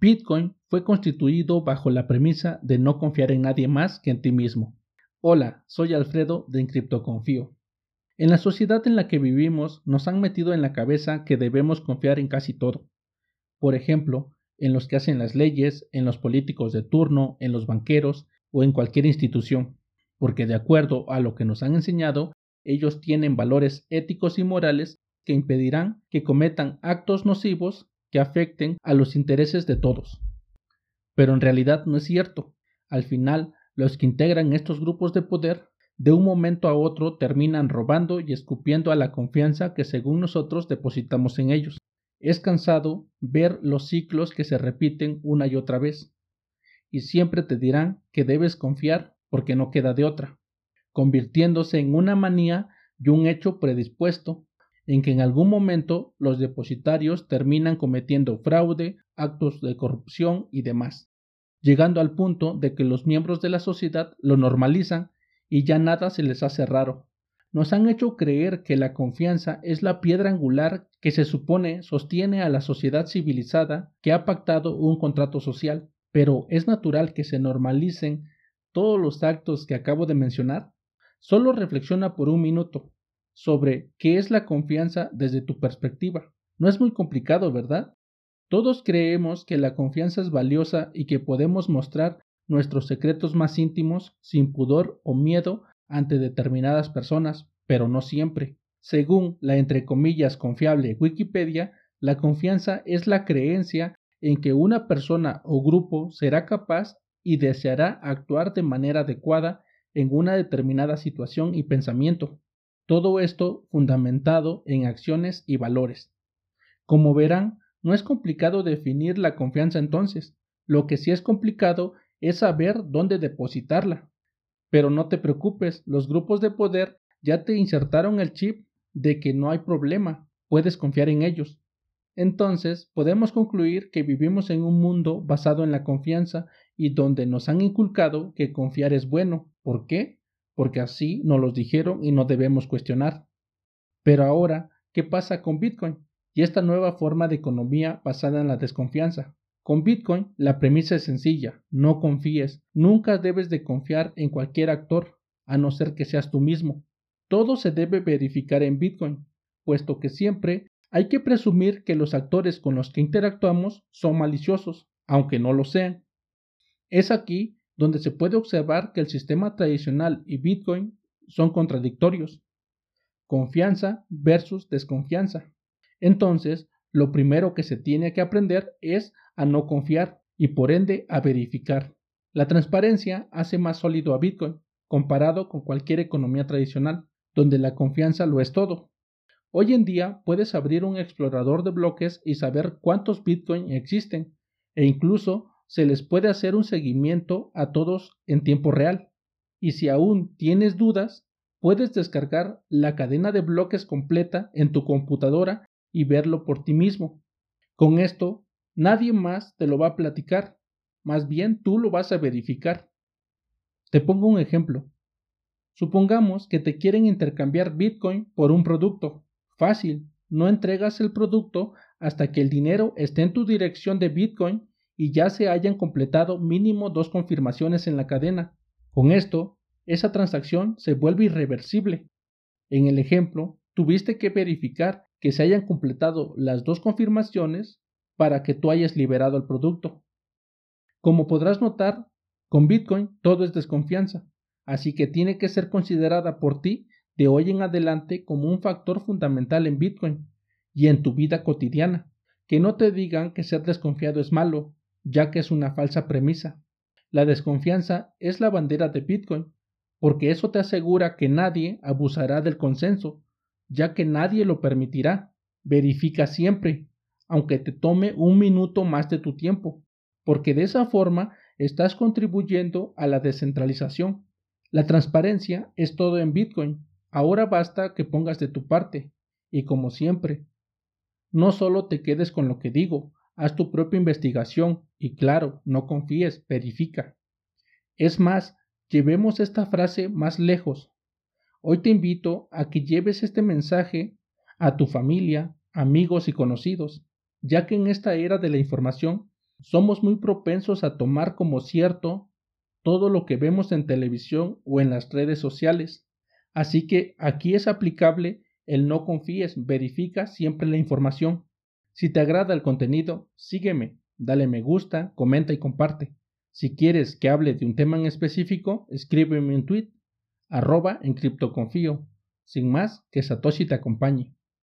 Bitcoin fue constituido bajo la premisa de no confiar en nadie más que en ti mismo. Hola, soy Alfredo de Confío. En la sociedad en la que vivimos nos han metido en la cabeza que debemos confiar en casi todo. Por ejemplo, en los que hacen las leyes, en los políticos de turno, en los banqueros o en cualquier institución, porque de acuerdo a lo que nos han enseñado, ellos tienen valores éticos y morales que impedirán que cometan actos nocivos que afecten a los intereses de todos. Pero en realidad no es cierto. Al final, los que integran estos grupos de poder de un momento a otro terminan robando y escupiendo a la confianza que según nosotros depositamos en ellos. Es cansado ver los ciclos que se repiten una y otra vez. Y siempre te dirán que debes confiar porque no queda de otra, convirtiéndose en una manía y un hecho predispuesto en que en algún momento los depositarios terminan cometiendo fraude, actos de corrupción y demás, llegando al punto de que los miembros de la sociedad lo normalizan y ya nada se les hace raro. Nos han hecho creer que la confianza es la piedra angular que se supone sostiene a la sociedad civilizada que ha pactado un contrato social, pero es natural que se normalicen todos los actos que acabo de mencionar. Solo reflexiona por un minuto sobre qué es la confianza desde tu perspectiva. No es muy complicado, ¿verdad? Todos creemos que la confianza es valiosa y que podemos mostrar nuestros secretos más íntimos sin pudor o miedo ante determinadas personas, pero no siempre. Según la entre comillas confiable Wikipedia, la confianza es la creencia en que una persona o grupo será capaz y deseará actuar de manera adecuada en una determinada situación y pensamiento. Todo esto fundamentado en acciones y valores. Como verán, no es complicado definir la confianza entonces. Lo que sí es complicado es saber dónde depositarla. Pero no te preocupes, los grupos de poder ya te insertaron el chip de que no hay problema, puedes confiar en ellos. Entonces, podemos concluir que vivimos en un mundo basado en la confianza y donde nos han inculcado que confiar es bueno. ¿Por qué? Porque así nos los dijeron y no debemos cuestionar. Pero ahora, ¿qué pasa con Bitcoin y esta nueva forma de economía basada en la desconfianza? Con Bitcoin la premisa es sencilla, no confíes, nunca debes de confiar en cualquier actor, a no ser que seas tú mismo. Todo se debe verificar en Bitcoin, puesto que siempre hay que presumir que los actores con los que interactuamos son maliciosos, aunque no lo sean. Es aquí donde se puede observar que el sistema tradicional y Bitcoin son contradictorios. Confianza versus desconfianza. Entonces, lo primero que se tiene que aprender es a no confiar y por ende a verificar. La transparencia hace más sólido a Bitcoin comparado con cualquier economía tradicional, donde la confianza lo es todo. Hoy en día puedes abrir un explorador de bloques y saber cuántos Bitcoin existen, e incluso se les puede hacer un seguimiento a todos en tiempo real. Y si aún tienes dudas, puedes descargar la cadena de bloques completa en tu computadora y verlo por ti mismo. Con esto, nadie más te lo va a platicar, más bien tú lo vas a verificar. Te pongo un ejemplo. Supongamos que te quieren intercambiar Bitcoin por un producto. Fácil, no entregas el producto hasta que el dinero esté en tu dirección de Bitcoin y ya se hayan completado mínimo dos confirmaciones en la cadena. Con esto, esa transacción se vuelve irreversible. En el ejemplo, tuviste que verificar que se hayan completado las dos confirmaciones para que tú hayas liberado el producto. Como podrás notar, con Bitcoin todo es desconfianza, así que tiene que ser considerada por ti de hoy en adelante como un factor fundamental en Bitcoin y en tu vida cotidiana. Que no te digan que ser desconfiado es malo, ya que es una falsa premisa. La desconfianza es la bandera de Bitcoin, porque eso te asegura que nadie abusará del consenso, ya que nadie lo permitirá. Verifica siempre, aunque te tome un minuto más de tu tiempo, porque de esa forma estás contribuyendo a la descentralización. La transparencia es todo en Bitcoin. Ahora basta que pongas de tu parte. Y como siempre, no solo te quedes con lo que digo, haz tu propia investigación y claro, no confíes, verifica. Es más, llevemos esta frase más lejos. Hoy te invito a que lleves este mensaje a tu familia, amigos y conocidos, ya que en esta era de la información Somos muy propensos a tomar como cierto todo lo que vemos en televisión o en las redes sociales. Así que aquí es aplicable el no confíes, verifica siempre la información. Si te agrada el contenido, sígueme, dale me gusta, comenta y comparte. Si quieres que hable de un tema en específico, escríbeme un tweet, arroba en criptoconfío. Sin más, que Satoshi te acompañe.